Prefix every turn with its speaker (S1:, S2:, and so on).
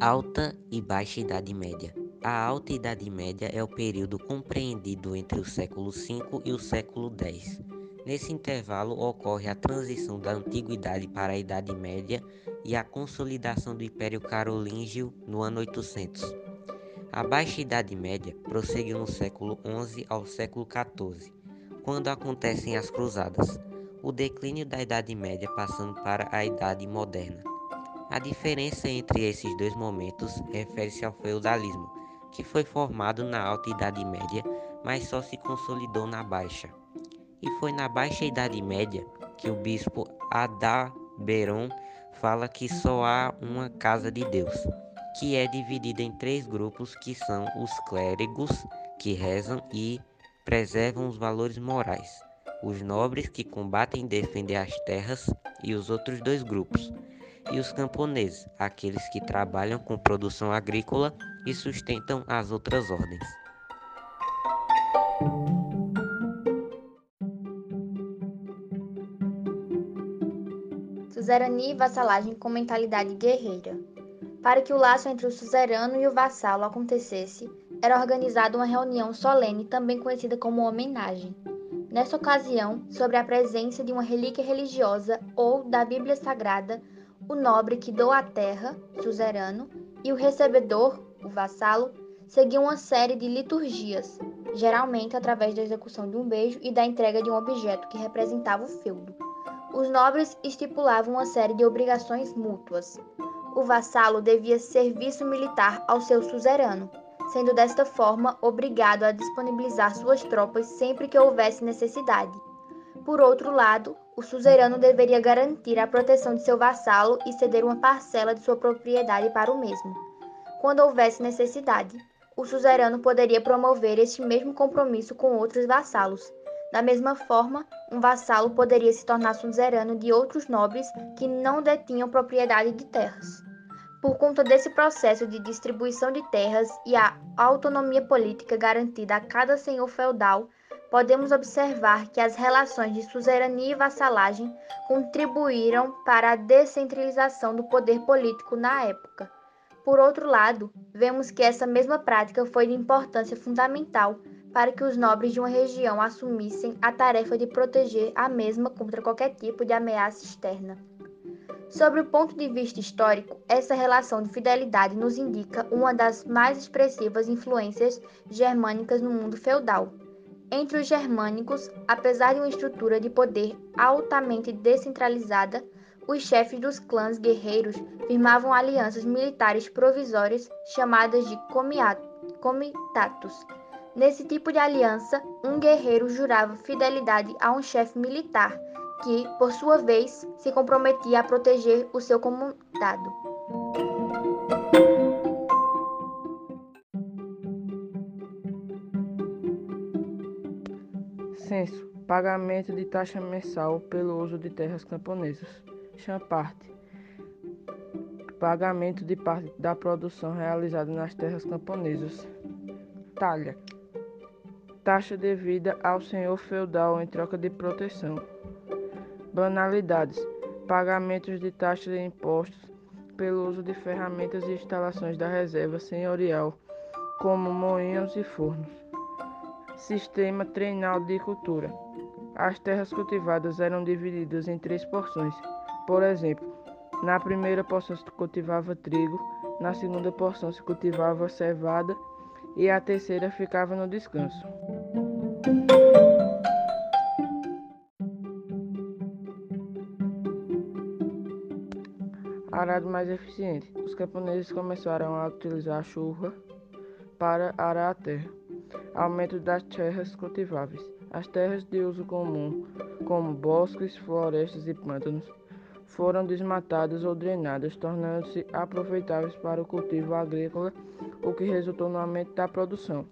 S1: Alta e Baixa Idade Média. A Alta Idade Média é o período compreendido entre o século V e o século X. Nesse intervalo ocorre a transição da Antiguidade para a Idade Média e a consolidação do Império Carolíngio no ano 800. A Baixa Idade Média prosseguiu no século XI ao século XIV, quando acontecem as Cruzadas, o declínio da Idade Média passando para a Idade Moderna. A diferença entre esses dois momentos refere-se ao feudalismo, que foi formado na Alta Idade Média, mas só se consolidou na Baixa. E foi na Baixa Idade Média que o bispo Adalberon fala que só há uma casa de Deus, que é dividida em três grupos que são os clérigos, que rezam e preservam os valores morais, os nobres que combatem e defendem as terras e os outros dois grupos, e os camponeses, aqueles que trabalham com produção agrícola e sustentam as outras ordens.
S2: Suzerania e vassalagem com mentalidade guerreira. Para que o laço entre o suzerano e o vassalo acontecesse, era organizada uma reunião solene, também conhecida como homenagem. Nessa ocasião, sobre a presença de uma relíquia religiosa ou da Bíblia Sagrada, o nobre que doa a terra, suzerano, e o recebedor, o vassalo, seguiam uma série de liturgias, geralmente através da execução de um beijo e da entrega de um objeto que representava o feudo. Os nobres estipulavam uma série de obrigações mútuas. O vassalo devia serviço militar ao seu suzerano, sendo desta forma obrigado a disponibilizar suas tropas sempre que houvesse necessidade. Por outro lado, o suzerano deveria garantir a proteção de seu vassalo e ceder uma parcela de sua propriedade para o mesmo. Quando houvesse necessidade, o suzerano poderia promover este mesmo compromisso com outros vassalos. Da mesma forma, um vassalo poderia se tornar suzerano de outros nobres que não detinham propriedade de terras. Por conta desse processo de distribuição de terras e a autonomia política garantida a cada senhor feudal, podemos observar que as relações de suzerania e vassalagem contribuíram para a descentralização do poder político na época. Por outro lado, vemos que essa mesma prática foi de importância fundamental para que os nobres de uma região assumissem a tarefa de proteger a mesma contra qualquer tipo de ameaça externa. Sobre o ponto de vista histórico, essa relação de fidelidade nos indica uma das mais expressivas influências germânicas no mundo feudal. Entre os germânicos, apesar de uma estrutura de poder altamente descentralizada, os chefes dos clãs guerreiros firmavam alianças militares provisórias chamadas de comitatus. Nesse tipo de aliança, um guerreiro jurava fidelidade a um chefe militar, que, por sua vez, se comprometia a proteger o seu comandado.
S3: Censo: pagamento de taxa mensal pelo uso de terras camponesas. Champarte: pagamento de parte da produção realizada nas terras camponesas. Talha: taxa devida ao senhor feudal em troca de proteção. Banalidades: pagamentos de taxas e impostos pelo uso de ferramentas e instalações da reserva senhorial, como moinhos e fornos. Sistema treinal de cultura. As terras cultivadas eram divididas em três porções. Por exemplo, na primeira porção se cultivava trigo, na segunda porção se cultivava cevada e a terceira ficava no descanso. Arado mais eficiente. Os camponeses começaram a utilizar a chuva para arar a terra aumento das terras cultiváveis. As terras de uso comum, como bosques, florestas e pântanos, foram desmatadas ou drenadas, tornando-se aproveitáveis para o cultivo agrícola, o que resultou no aumento da produção.